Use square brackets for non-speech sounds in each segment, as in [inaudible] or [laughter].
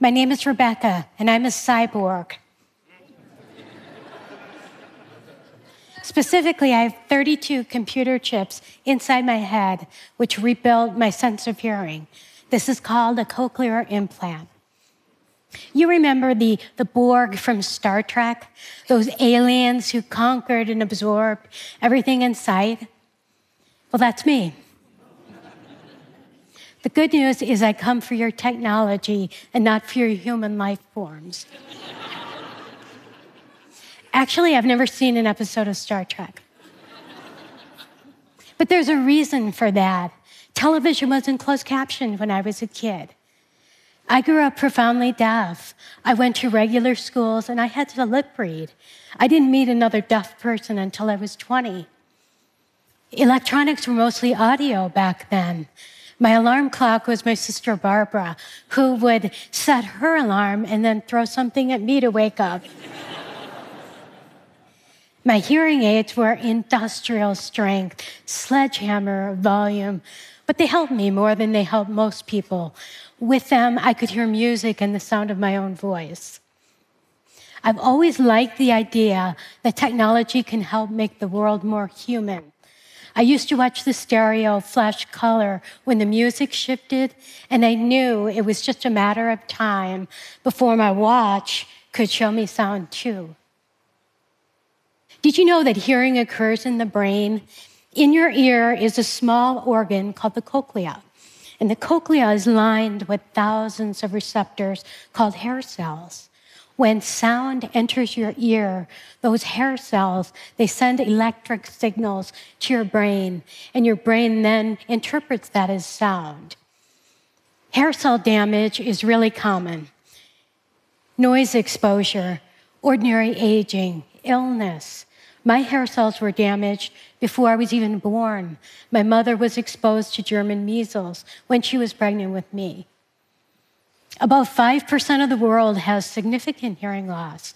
My name is Rebecca, and I'm a cyborg. Specifically, I have 32 computer chips inside my head, which rebuild my sense of hearing. This is called a cochlear implant. You remember the, the Borg from Star Trek? Those aliens who conquered and absorbed everything in sight? Well, that's me. The good news is I come for your technology and not for your human life forms. Actually, I've never seen an episode of Star Trek. But there's a reason for that. Television wasn't closed captioned when I was a kid. I grew up profoundly deaf. I went to regular schools and I had to lip read. I didn't meet another deaf person until I was 20. Electronics were mostly audio back then. My alarm clock was my sister Barbara, who would set her alarm and then throw something at me to wake up. My hearing aids were industrial strength, sledgehammer volume, but they helped me more than they help most people. With them, I could hear music and the sound of my own voice. I've always liked the idea that technology can help make the world more human. I used to watch the stereo flash color when the music shifted, and I knew it was just a matter of time before my watch could show me sound too. Did you know that hearing occurs in the brain? In your ear is a small organ called the cochlea. And the cochlea is lined with thousands of receptors called hair cells. When sound enters your ear, those hair cells, they send electric signals to your brain, and your brain then interprets that as sound. Hair cell damage is really common. Noise exposure, ordinary aging, illness, my hair cells were damaged before I was even born. My mother was exposed to German measles when she was pregnant with me. About 5% of the world has significant hearing loss.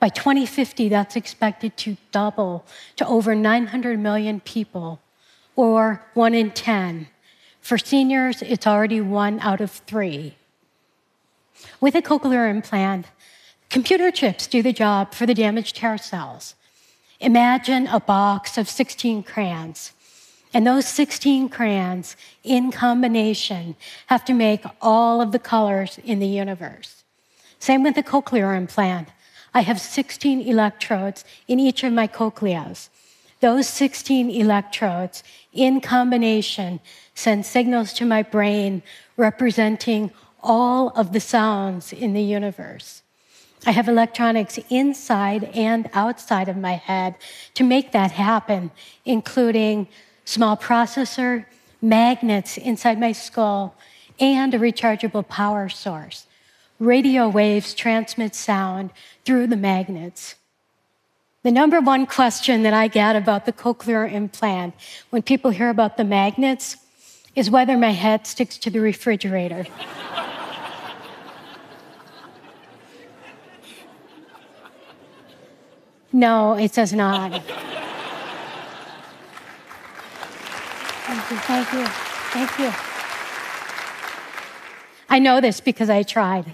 By 2050, that's expected to double to over 900 million people, or one in 10. For seniors, it's already one out of three. With a cochlear implant, computer chips do the job for the damaged hair cells. Imagine a box of 16 crayons. And those 16 crayons, in combination, have to make all of the colors in the universe. Same with the cochlear implant. I have 16 electrodes in each of my cochleas. Those 16 electrodes, in combination, send signals to my brain representing all of the sounds in the universe. I have electronics inside and outside of my head to make that happen, including small processor, magnets inside my skull, and a rechargeable power source. Radio waves transmit sound through the magnets. The number one question that I get about the cochlear implant when people hear about the magnets is whether my head sticks to the refrigerator. [laughs] No, it does not. Thank you, thank you, thank you. I know this because I tried. [laughs]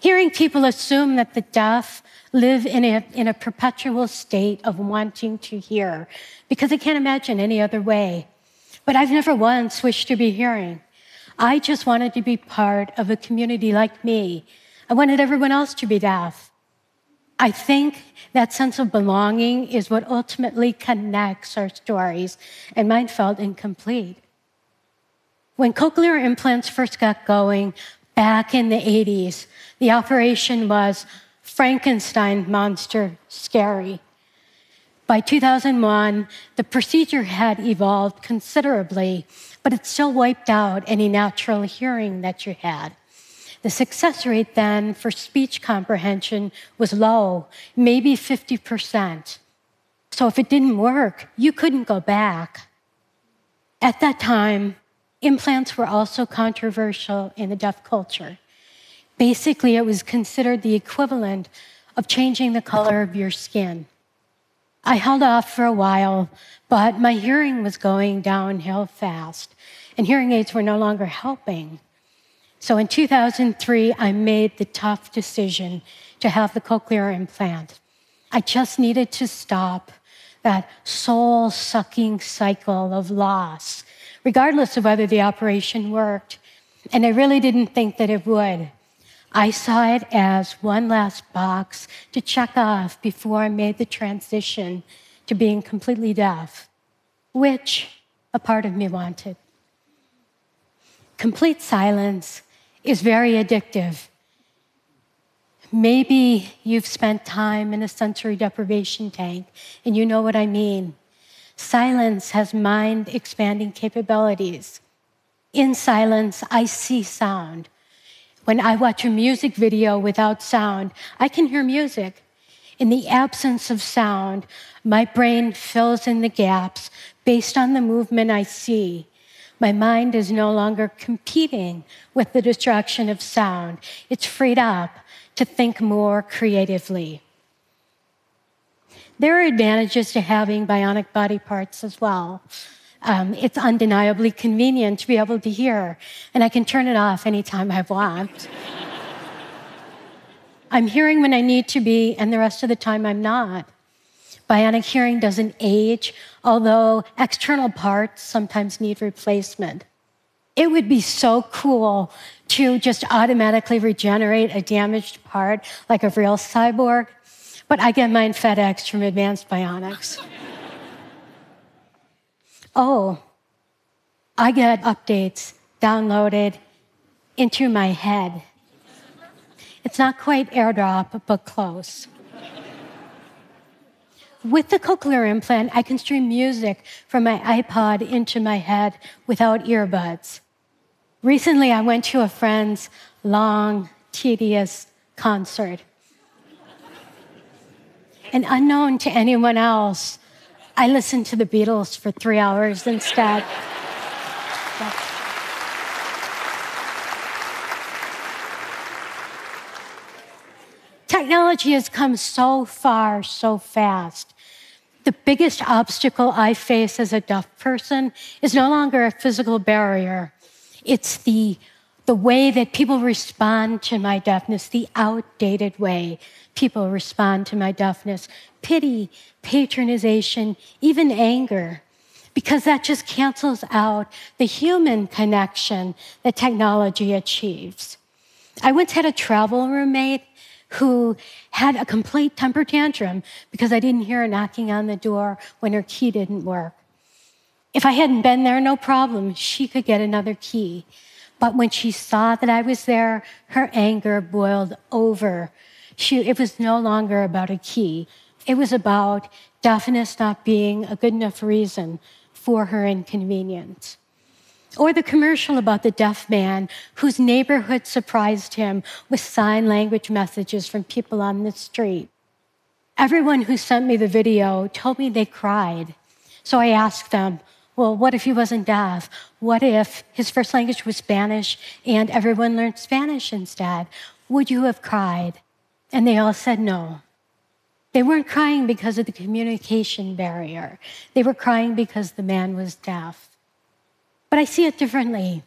Hearing people assume that the deaf live in a, in a perpetual state of wanting to hear because they can't imagine any other way. But I've never once wished to be hearing. I just wanted to be part of a community like me. I wanted everyone else to be deaf. I think that sense of belonging is what ultimately connects our stories, and mine felt incomplete. When cochlear implants first got going back in the 80s, the operation was Frankenstein monster scary. By 2001, the procedure had evolved considerably, but it still wiped out any natural hearing that you had. The success rate then for speech comprehension was low, maybe 50%. So if it didn't work, you couldn't go back. At that time, implants were also controversial in the deaf culture. Basically, it was considered the equivalent of changing the color of your skin. I held off for a while, but my hearing was going downhill fast, and hearing aids were no longer helping. So in 2003, I made the tough decision to have the cochlear implant. I just needed to stop that soul sucking cycle of loss, regardless of whether the operation worked. And I really didn't think that it would. I saw it as one last box to check off before I made the transition to being completely deaf, which a part of me wanted. Complete silence is very addictive. Maybe you've spent time in a sensory deprivation tank and you know what I mean. Silence has mind expanding capabilities. In silence, I see sound. When I watch a music video without sound, I can hear music. In the absence of sound, my brain fills in the gaps based on the movement I see. My mind is no longer competing with the distraction of sound. It's freed up to think more creatively. There are advantages to having bionic body parts as well. Um, it's undeniably convenient to be able to hear, and I can turn it off anytime I want. [laughs] I'm hearing when I need to be, and the rest of the time I'm not. Bionic hearing doesn't age, although external parts sometimes need replacement. It would be so cool to just automatically regenerate a damaged part like a real cyborg, but I get mine FedEx from Advanced Bionics. [laughs] oh, I get updates downloaded into my head. It's not quite airdrop, but close. With the cochlear implant, I can stream music from my iPod into my head without earbuds. Recently, I went to a friend's long, tedious concert. And unknown to anyone else, I listened to the Beatles for three hours instead. Technology has come so far, so fast. The biggest obstacle I face as a deaf person is no longer a physical barrier. It's the, the way that people respond to my deafness, the outdated way people respond to my deafness. Pity, patronization, even anger because that just cancels out the human connection that technology achieves. I once had a travel roommate who had a complete temper tantrum because I didn't hear her knocking on the door when her key didn't work. If I hadn't been there, no problem, she could get another key. But when she saw that I was there, her anger boiled over. She, it was no longer about a key. It was about deafness not being a good enough reason for her inconvenience. Or the commercial about the deaf man whose neighborhood surprised him with sign language messages from people on the street. Everyone who sent me the video told me they cried. So I asked them, well, what if he wasn't deaf? What if his first language was Spanish and everyone learned Spanish instead? Would you have cried? And they all said no. They weren't crying because of the communication barrier. They were crying because the man was deaf. But I see it differently.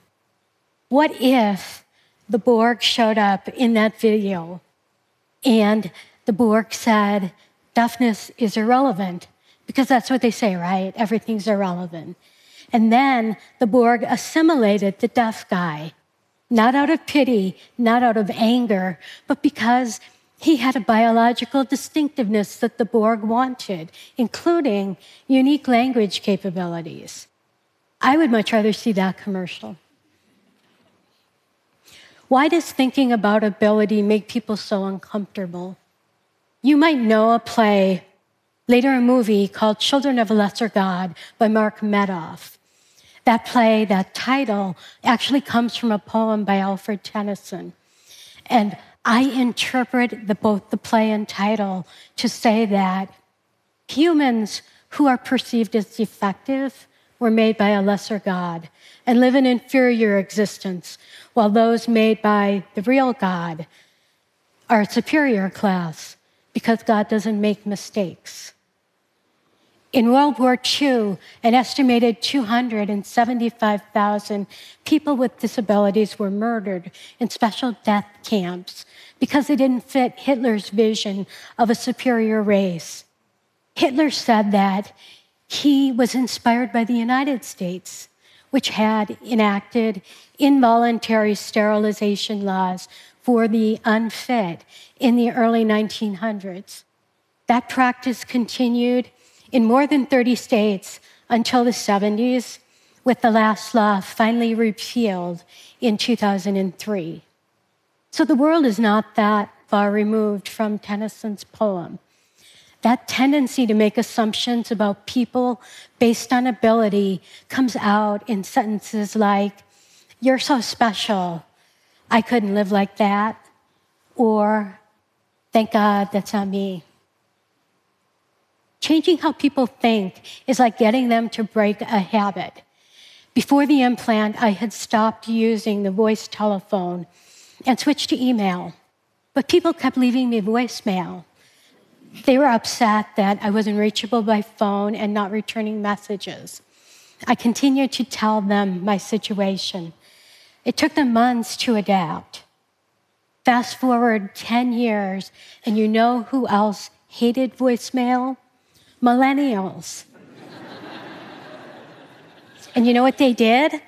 What if the Borg showed up in that video and the Borg said, deafness is irrelevant? Because that's what they say, right? Everything's irrelevant. And then the Borg assimilated the deaf guy, not out of pity, not out of anger, but because he had a biological distinctiveness that the Borg wanted, including unique language capabilities. I would much rather see that commercial. Why does thinking about ability make people so uncomfortable? You might know a play, later a movie called Children of a Lesser God by Mark Medoff. That play, that title, actually comes from a poem by Alfred Tennyson. And I interpret the, both the play and title to say that humans who are perceived as defective were made by a lesser God and live an inferior existence, while those made by the real God are a superior class because God doesn't make mistakes. In World War II, an estimated 275,000 people with disabilities were murdered in special death camps because they didn't fit Hitler's vision of a superior race. Hitler said that he was inspired by the United States, which had enacted involuntary sterilization laws for the unfit in the early 1900s. That practice continued in more than 30 states until the 70s, with the last law finally repealed in 2003. So the world is not that far removed from Tennyson's poem. That tendency to make assumptions about people based on ability comes out in sentences like, You're so special, I couldn't live like that, or Thank God that's not me. Changing how people think is like getting them to break a habit. Before the implant, I had stopped using the voice telephone and switched to email. But people kept leaving me voicemail. They were upset that I wasn't reachable by phone and not returning messages. I continued to tell them my situation. It took them months to adapt. Fast forward 10 years, and you know who else hated voicemail? millennials. [laughs] and you know what they did?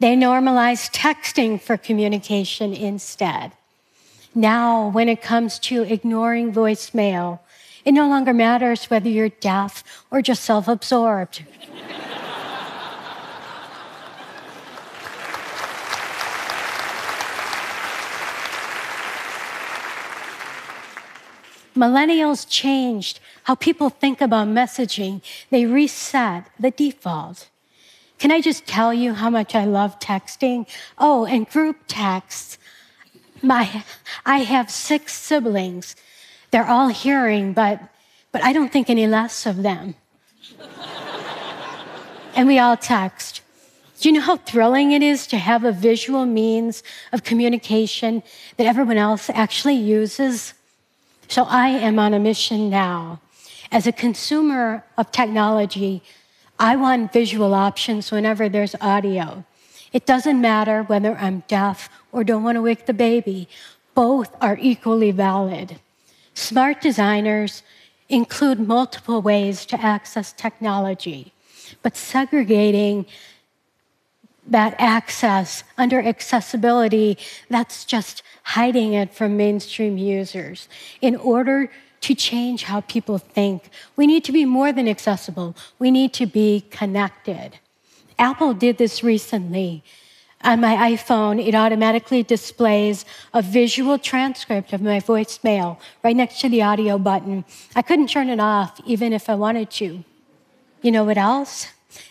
They normalized texting for communication instead. Now, when it comes to ignoring voicemail, it no longer matters whether you're deaf or just self absorbed. Millennials changed how people think about messaging. They reset the default. Can I just tell you how much I love texting? Oh, and group texts. My, I have six siblings. They're all hearing, but, but I don't think any less of them. and we all text. Do you know how thrilling it is to have a visual means of communication that everyone else actually uses? So I am on a mission now. As a consumer of technology, I want visual options whenever there's audio. It doesn't matter whether I'm deaf or don't want to wake the baby, both are equally valid. Smart designers include multiple ways to access technology, but segregating that access under accessibility, that's just hiding it from mainstream users. In order to change how people think, we need to be more than accessible, we need to be connected. Apple did this recently. On my iPhone, it automatically displays a visual transcript of my voicemail right next to the audio button. I couldn't turn it off even if I wanted to. You know what else?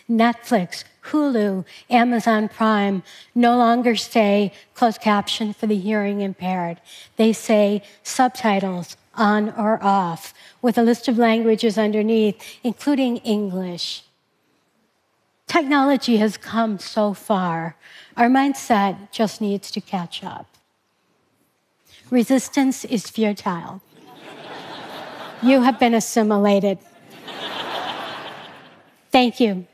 Netflix, Hulu, Amazon Prime no longer say closed caption for the hearing impaired. They say subtitles on or off with a list of languages underneath, including English. Technology has come so far. Our mindset just needs to catch up. Resistance is futile. you have been assimilated. Thank you.